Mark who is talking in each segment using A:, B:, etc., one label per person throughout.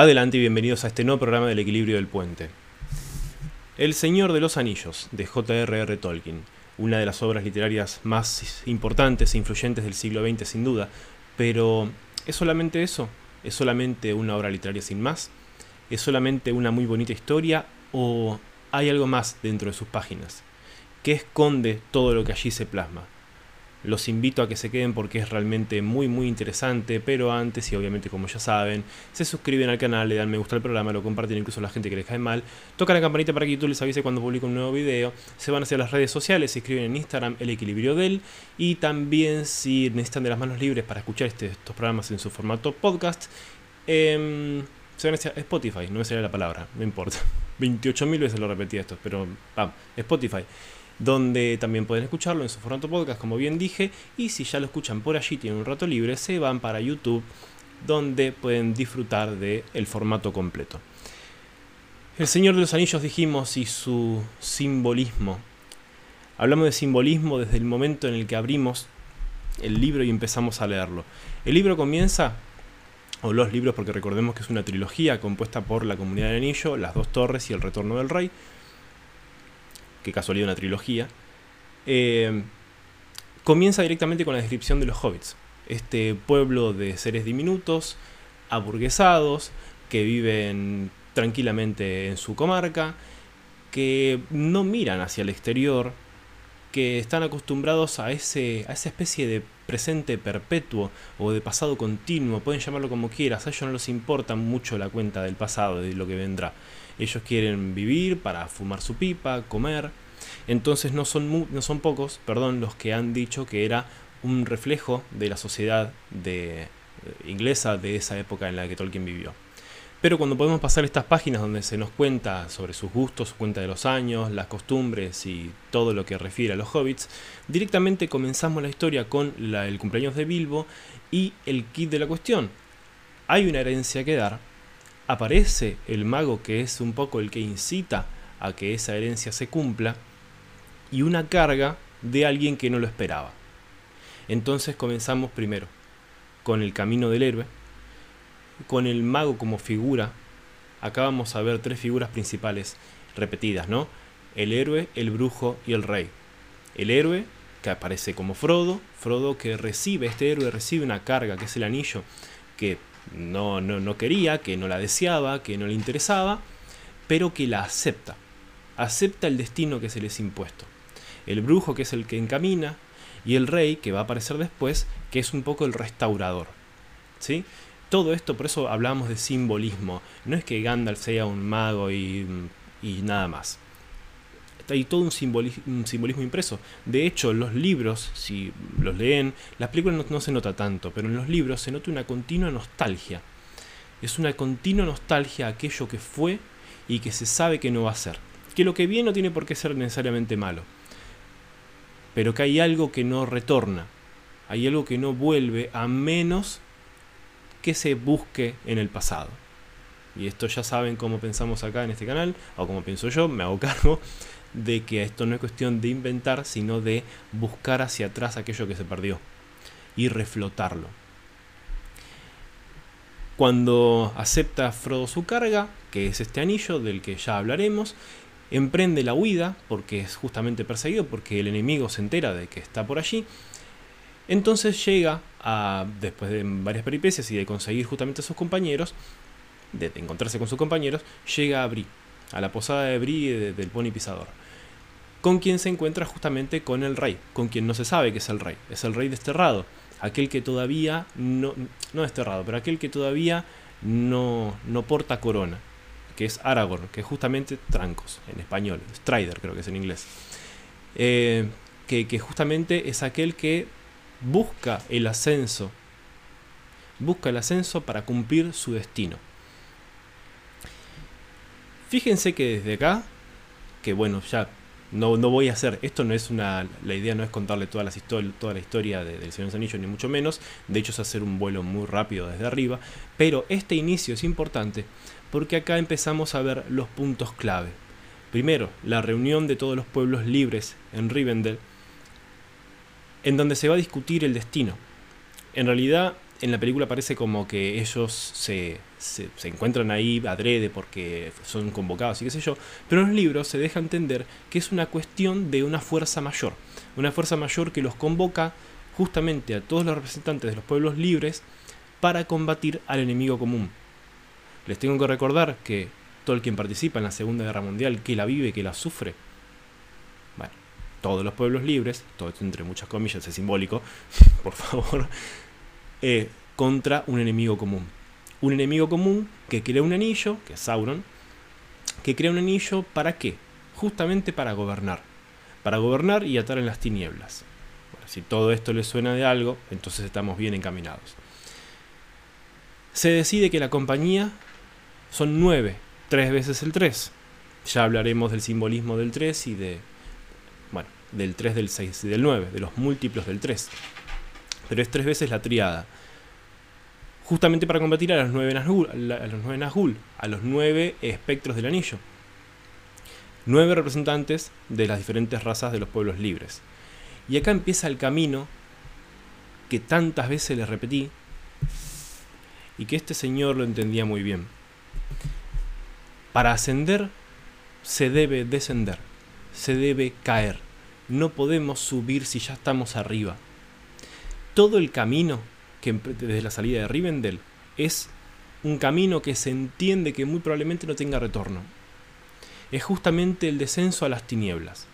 A: Adelante y bienvenidos a este nuevo programa del equilibrio del puente. El Señor de los Anillos, de J.R.R. Tolkien, una de las obras literarias más importantes e influyentes del siglo XX sin duda, pero ¿es solamente eso? ¿Es solamente una obra literaria sin más? ¿Es solamente una muy bonita historia o hay algo más dentro de sus páginas? ¿Qué esconde todo lo que allí se plasma? Los invito a que se queden porque es realmente muy muy interesante, pero antes y obviamente como ya saben, se suscriben al canal, le dan me gusta al programa, lo comparten incluso a la gente que les cae mal, tocan la campanita para que YouTube les avise cuando publico un nuevo video, se van hacia las redes sociales, se inscriben en Instagram El Equilibrio Del y también si necesitan de las manos libres para escuchar este, estos programas en su formato podcast, eh, se van hacia Spotify, no me sale la palabra, no importa. 28.000 veces lo repetí esto, pero vamos, Spotify donde también pueden escucharlo en su formato podcast, como bien dije, y si ya lo escuchan por allí, tienen un rato libre, se van para YouTube, donde pueden disfrutar del el formato completo. El Señor de los Anillos dijimos y su simbolismo. Hablamos de simbolismo desde el momento en el que abrimos el libro y empezamos a leerlo. El libro comienza, o los libros, porque recordemos que es una trilogía compuesta por La Comunidad del Anillo, Las Dos Torres y El Retorno del Rey, que casualidad una trilogía, eh, comienza directamente con la descripción de los hobbits. Este pueblo de seres diminutos, aburguesados, que viven tranquilamente en su comarca, que no miran hacia el exterior, que están acostumbrados a, ese, a esa especie de presente perpetuo o de pasado continuo, pueden llamarlo como quieras, a ellos no les importa mucho la cuenta del pasado, de lo que vendrá. Ellos quieren vivir para fumar su pipa, comer. Entonces no son, no son pocos, perdón, los que han dicho que era un reflejo de la sociedad eh, inglesa de esa época en la que Tolkien vivió. Pero cuando podemos pasar estas páginas donde se nos cuenta sobre sus gustos, cuenta de los años, las costumbres y todo lo que refiere a los hobbits, directamente comenzamos la historia con el cumpleaños de Bilbo y el kit de la cuestión. Hay una herencia que dar, aparece el mago que es un poco el que incita a que esa herencia se cumpla y una carga de alguien que no lo esperaba. Entonces comenzamos primero con el camino del héroe, con el mago como figura. Acá vamos a ver tres figuras principales repetidas, ¿no? El héroe, el brujo y el rey. El héroe, que aparece como Frodo, Frodo que recibe, este héroe recibe una carga, que es el anillo, que no, no, no quería, que no la deseaba, que no le interesaba, pero que la acepta. Acepta el destino que se les impuesto. El brujo, que es el que encamina, y el rey, que va a aparecer después, que es un poco el restaurador. ¿Sí? Todo esto, por eso hablamos de simbolismo. No es que Gandalf sea un mago y, y nada más hay todo un simbolismo, impreso. De hecho, los libros, si los leen, las películas no, se nota tanto, pero en los libros se nota una continua nostalgia. Es una continua nostalgia a aquello que fue y que se sabe que no va a ser. Que lo que viene no tiene por qué ser necesariamente malo. Pero que hay algo que no retorna. Hay algo que no vuelve a menos que se busque en el pasado. Y esto ya saben cómo pensamos acá en este canal, o como pienso yo, me hago cargo de que esto no es cuestión de inventar, sino de buscar hacia atrás aquello que se perdió y reflotarlo. Cuando acepta Frodo su carga, que es este anillo del que ya hablaremos, emprende la huida porque es justamente perseguido, porque el enemigo se entera de que está por allí. Entonces llega a, después de varias peripecias y de conseguir justamente a sus compañeros, de encontrarse con sus compañeros, llega a Bri, a la posada de Bri del Pony Pisador, con quien se encuentra justamente con el rey, con quien no se sabe que es el rey, es el rey desterrado, aquel que todavía no, no desterrado, pero aquel que todavía no, no porta corona, que es Aragorn, que es justamente Trancos en español, Strider creo que es en inglés, eh, que, que justamente es aquel que busca el ascenso, busca el ascenso para cumplir su destino. Fíjense que desde acá, que bueno, ya no, no voy a hacer, esto no es una, la idea no es contarle toda, las toda la historia de, del Señor de ni mucho menos, de hecho es hacer un vuelo muy rápido desde arriba, pero este inicio es importante porque acá empezamos a ver los puntos clave. Primero, la reunión de todos los pueblos libres en Rivendell, en donde se va a discutir el destino. En realidad, en la película parece como que ellos se, se, encuentran ahí adrede porque son convocados y qué sé yo, pero en los libros se deja entender que es una cuestión de una fuerza mayor, una fuerza mayor que los convoca justamente a todos los representantes de los pueblos libres para combatir al enemigo común. Les tengo que recordar que Tolkien participa en la Segunda Guerra Mundial, que la vive, que la sufre. Bueno, todos los pueblos libres, todo esto entre muchas comillas es simbólico, por favor, eh, contra un enemigo común. Un enemigo común que crea un anillo, que es Sauron, que crea un anillo para qué? Justamente para gobernar. Para gobernar y atar en las tinieblas. si todo esto les suena de algo, entonces estamos bien encaminados. Se decide que la compañía son nueve, tres veces el 3. Ya hablaremos del simbolismo del 3 y de, bueno, del 3, del 6 y del 9, de los múltiplos del 3 pero es tres veces la triada. Justamente para combatir a los nueve Nazgûl, a los nueve, a los nueve espectros del anillo. Nueve representantes de las diferentes razas de los pueblos libres. Y acá empieza el camino que tantas veces les repetí y que este señor lo entendía muy bien. Para ascender se debe descender, se debe caer. No podemos subir si ya estamos arriba todo el camino que desde la salida de Rivendell es un camino que se entiende que muy probablemente no tenga retorno. Es justamente el descenso a las tinieblas.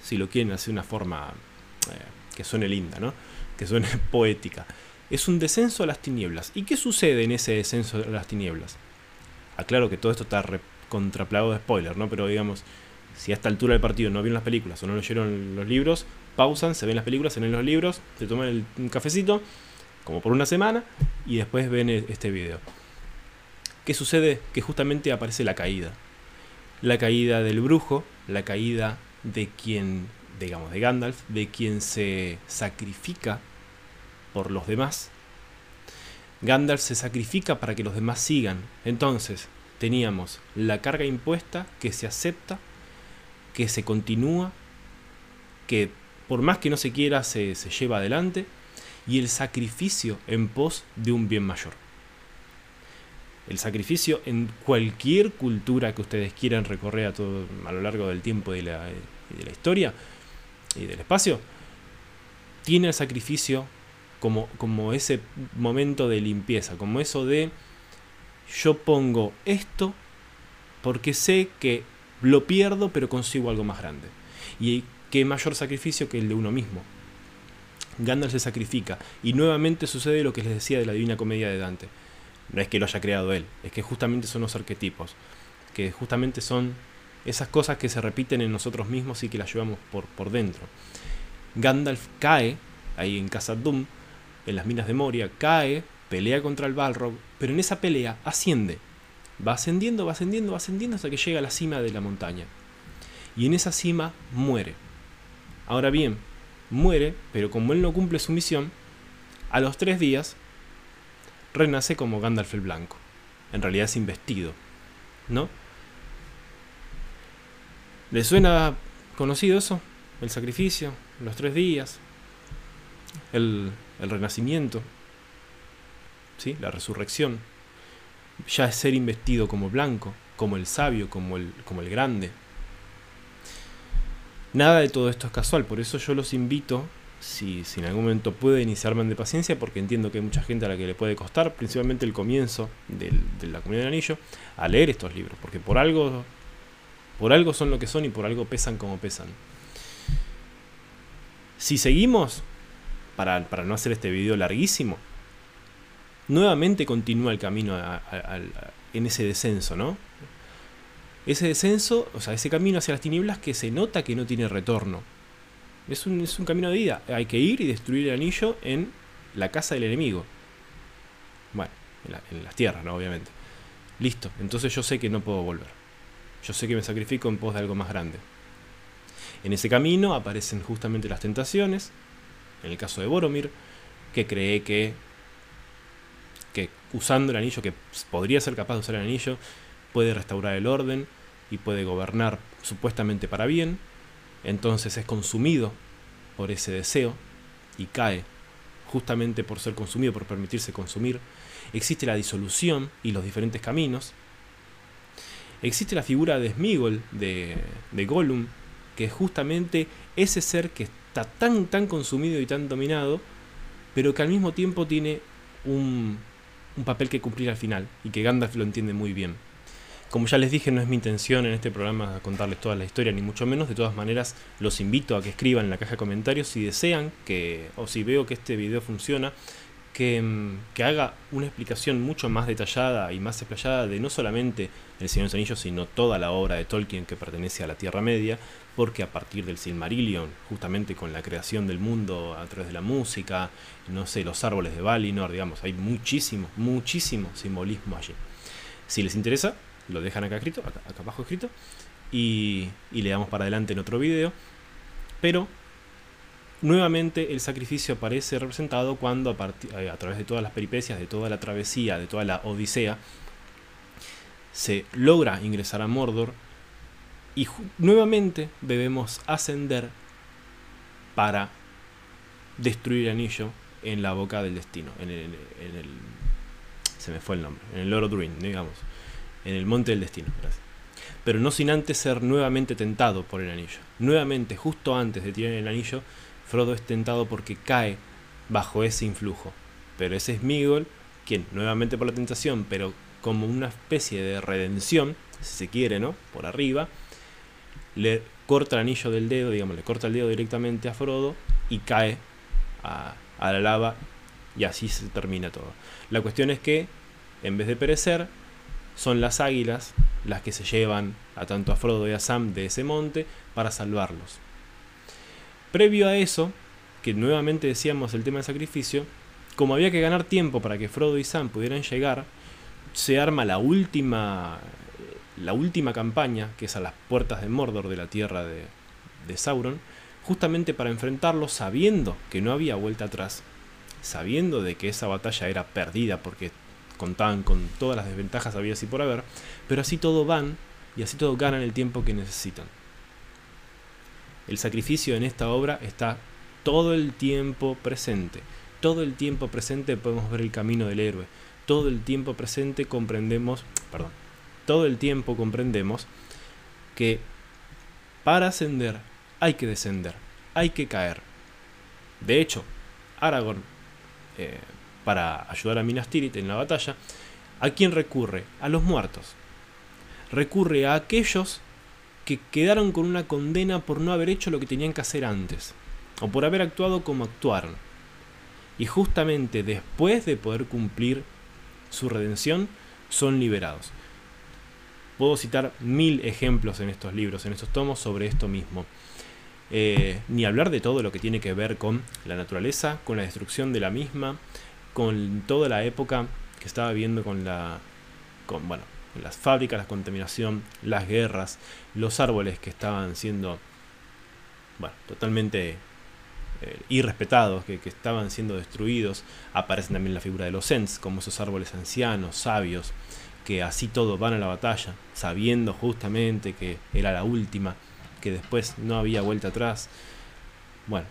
A: Si lo quieren hacer de una forma eh, que suene linda, ¿no? Que suene poética. Es un descenso a las tinieblas. ¿Y qué sucede en ese descenso a las tinieblas? Aclaro que todo esto está contraplado de spoiler, ¿no? Pero digamos, si a esta altura del partido no vieron las películas o no leyeron los libros, pausan, se ven las películas, se ven los libros, se toman un cafecito, como por una semana, y después ven e, este video. ¿Qué sucede? Que justamente aparece la caída. La caída del brujo, la caída de quien, digamos, de Gandalf, de quien se sacrifica por los demás. Gandalf se sacrifica para que los demás sigan. Entonces, teníamos la carga impuesta que se acepta, que se continúa, que por más que no se quiera, se, lleva adelante, y el sacrificio en pos de un bien mayor. El sacrificio en cualquier cultura que ustedes quieran recorrer a, todo, a lo largo del tiempo y de la, de la historia y del espacio, tiene el sacrificio como, como ese momento de limpieza, como eso de yo pongo esto porque sé que lo pierdo pero consigo algo más grande. Y qué mayor sacrificio que el de uno mismo. Gandalf se sacrifica y nuevamente sucede lo que les decía de la Divina Comedia de Dante. No es que lo haya creado él, es que justamente son los arquetipos, que justamente son esas cosas que se repiten en nosotros mismos y que las llevamos por, por dentro. Gandalf cae ahí en Casa Doom, en las minas de Moria, cae, pelea contra el Balrog, pero en esa pelea asciende. Va ascendiendo, va ascendiendo, va ascendiendo hasta que llega a la cima de la montaña. Y en esa cima muere. Ahora bien, muere, pero como él no cumple su misión, a los tres días renace como Gandalf el Blanco. En realidad es investido, ¿no? ¿Le suena conocido eso? El sacrificio, los tres días, el, el renacimiento, ¿sí? la resurrección. Ya es ser investido como blanco, como el sabio, como el, como el grande, Nada de todo esto es casual, por eso yo los invito, si, en algún momento puede iniciarme de paciencia, porque entiendo que hay mucha gente a la que le puede costar, principalmente el comienzo de la comunidad del anillo, a leer estos libros, porque por algo, por algo son lo que son y por algo pesan como pesan. Si seguimos, para, no hacer este video larguísimo, nuevamente continúa el camino en ese descenso, ¿no? ese descenso, o sea, ese camino hacia las tinieblas que se nota que no tiene retorno. Es un, es un camino de vida. Hay que ir y destruir el anillo en la casa del enemigo. Bueno, en, las tierras, ¿no? Obviamente. Listo, entonces yo sé que no puedo volver. Yo sé que me sacrifico en pos de algo más grande. En ese camino aparecen justamente las tentaciones. En el caso de Boromir, que cree que, que usando el anillo, que podría ser capaz de usar el anillo, puede restaurar el orden y puede gobernar supuestamente para bien, entonces es consumido por ese deseo y cae justamente por ser consumido, por permitirse consumir. Existe la disolución y los diferentes caminos. Existe la figura de Smigol, de, de Gollum, que es justamente ese ser que está tan, tan consumido y tan dominado, pero que al mismo tiempo tiene un, un papel que cumplir al final, y que Gandalf lo entiende muy bien. Como ya les dije, no es mi intención en este programa contarles toda la historia, ni mucho menos. De todas maneras, los invito a que escriban en la caja de comentarios si desean que, o si veo que este video funciona, que, mm, que haga una explicación mucho más detallada y más explayada de no solamente El Señor de los Anillos, sino toda la obra de Tolkien que pertenece a la Tierra Media, porque a partir del Silmarillion, justamente con la creación del mundo a través de la música, no sé, los árboles de Valinor, digamos, hay muchísimo, muchísimo simbolismo allí. Si les interesa, lo dejan acá escrito, acá, abajo escrito, y, le damos para adelante en otro video. Pero nuevamente el sacrificio aparece representado cuando a, eh, a través de todas las peripecias, de toda la travesía, de toda la odisea, se logra ingresar a Mordor y nuevamente debemos ascender para destruir el anillo en la boca del destino, en el, se me fue el nombre, en el Lord Druin, digamos en el monte del destino. Pero no sin antes ser nuevamente tentado por el anillo. Nuevamente, justo antes de tirar el anillo, Frodo es tentado porque cae bajo ese influjo. Pero ese es Migol, quien, nuevamente por la tentación, pero como una especie de redención, si se quiere, ¿no? Por arriba, le corta el anillo del dedo, digamos, le corta el dedo directamente a Frodo y cae a, a la lava y así se termina todo. La cuestión es que, en vez de perecer, son las águilas las que se llevan a tanto a Frodo y a Sam de ese monte para salvarlos. Previo a eso, que nuevamente decíamos el tema del sacrificio, como había que ganar tiempo para que Frodo y Sam pudieran llegar, se arma la última la última campaña, que es a las puertas de Mordor de la tierra de, de Sauron, justamente para enfrentarlos sabiendo que no había vuelta atrás, sabiendo de que esa batalla era perdida porque contaban con todas las desventajas había así por haber, pero así todo van y así todo ganan el tiempo que necesitan. El sacrificio en esta obra está todo el tiempo presente. Todo el tiempo presente podemos ver el camino del héroe. Todo el tiempo presente comprendemos, perdón, todo el tiempo comprendemos que para ascender hay que descender, hay que caer. De hecho, Aragorn eh, para ayudar a Minas Tirith en la batalla, ¿a quién recurre? A los muertos. Recurre a aquellos que quedaron con una condena por no haber hecho lo que tenían que hacer antes, o por haber actuado como actuaron. Y justamente después de poder cumplir su redención, son liberados. Puedo citar mil ejemplos en estos libros, en estos tomos, sobre esto mismo. Eh, ni hablar de todo lo que tiene que ver con la naturaleza, con la destrucción de la misma, con toda la época que estaba viendo con la con las fábricas la contaminación las guerras los árboles que estaban siendo totalmente eh, irrespetados que, que, estaban siendo destruidos aparecen también la figura de los Ents como esos árboles ancianos sabios que así todo van a la batalla sabiendo justamente que era la última que después no había vuelta atrás bueno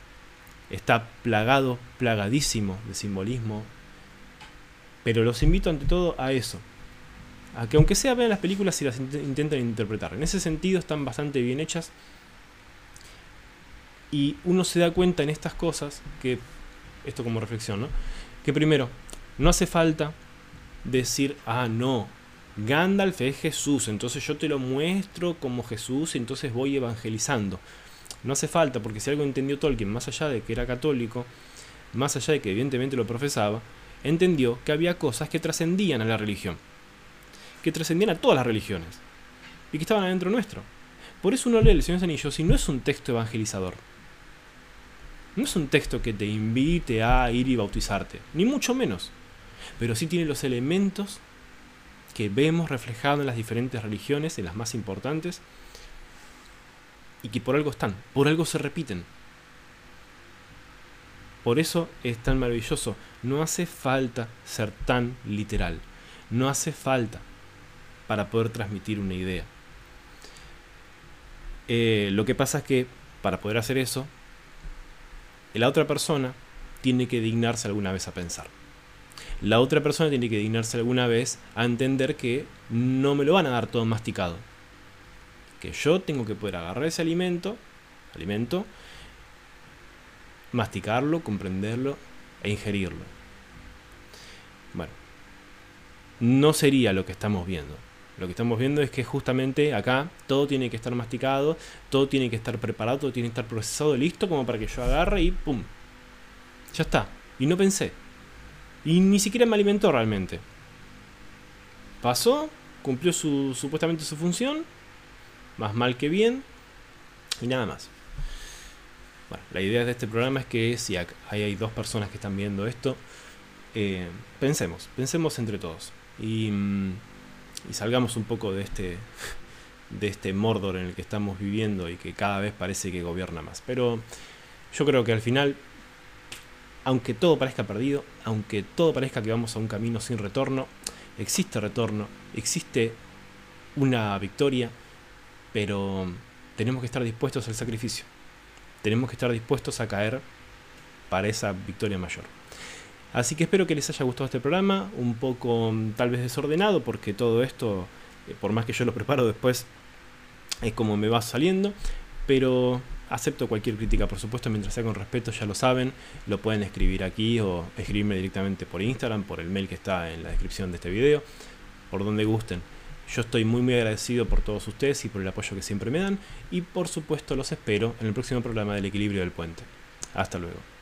A: está plagado, plagadísimo de simbolismo. Pero los invito ante todo a eso. A que aunque sea vean las películas y las intenten interpretar. En ese sentido están bastante bien hechas. Y uno se da cuenta en estas cosas que, esto como reflexión, ¿no? Que primero, no hace falta decir, ah, no, Gandalf es Jesús, entonces yo te lo muestro como Jesús y entonces voy evangelizando. No hace falta, porque si algo entendió Tolkien, más allá de que era católico, más allá de que evidentemente lo profesaba, entendió que había cosas que trascendían a la religión, que trascendían a todas las religiones, y que estaban adentro nuestro. Por eso uno lee el Señor de Anillos no es un texto evangelizador. No es un texto que te invite a ir y bautizarte, ni mucho menos. Pero sí tiene los elementos que vemos reflejados en las diferentes religiones, en las más importantes, y que por algo están, por algo se repiten. Por eso es tan maravilloso. No hace falta ser tan literal. No hace falta para poder transmitir una idea. Eh, lo que pasa es que para poder hacer eso, la otra persona tiene que dignarse alguna vez a pensar. La otra persona tiene que dignarse alguna vez a entender que no me lo van a dar todo masticado. Que yo tengo que poder agarrar ese alimento, alimento, masticarlo, comprenderlo e ingerirlo. Bueno, no sería lo que estamos viendo. Lo que estamos viendo es que justamente acá todo tiene que estar masticado, todo tiene que estar preparado, todo tiene que estar procesado, listo, como para que yo agarre y ¡pum! Ya está. Y no pensé. Y ni siquiera me alimentó realmente. Pasó, cumplió su, supuestamente su función, más mal que bien, y nada más. Bueno, la idea de este programa es que si hay dos personas que están viendo esto, eh, pensemos, pensemos entre todos. Y, mm, y, salgamos un poco de este, de este Mordor en el que estamos viviendo y que cada vez parece que gobierna más. Pero yo creo que al final, aunque todo parezca perdido, aunque todo parezca que vamos a un camino sin retorno, existe retorno, existe una victoria, pero tenemos que estar dispuestos al sacrificio tenemos que estar dispuestos a caer para esa victoria mayor. Así que espero que les haya gustado este programa, un poco mm, tal vez desordenado, porque todo esto, eh, por más que yo lo preparo después, es como me va saliendo, pero acepto cualquier crítica, por supuesto, mientras sea con respeto, ya lo saben, lo pueden escribir aquí o escribirme directamente por Instagram, por el mail que está en la descripción de este video, por donde gusten. Yo estoy muy muy agradecido por todos ustedes y por el apoyo que siempre me dan y por supuesto los espero en el próximo programa del equilibrio del puente. Hasta luego.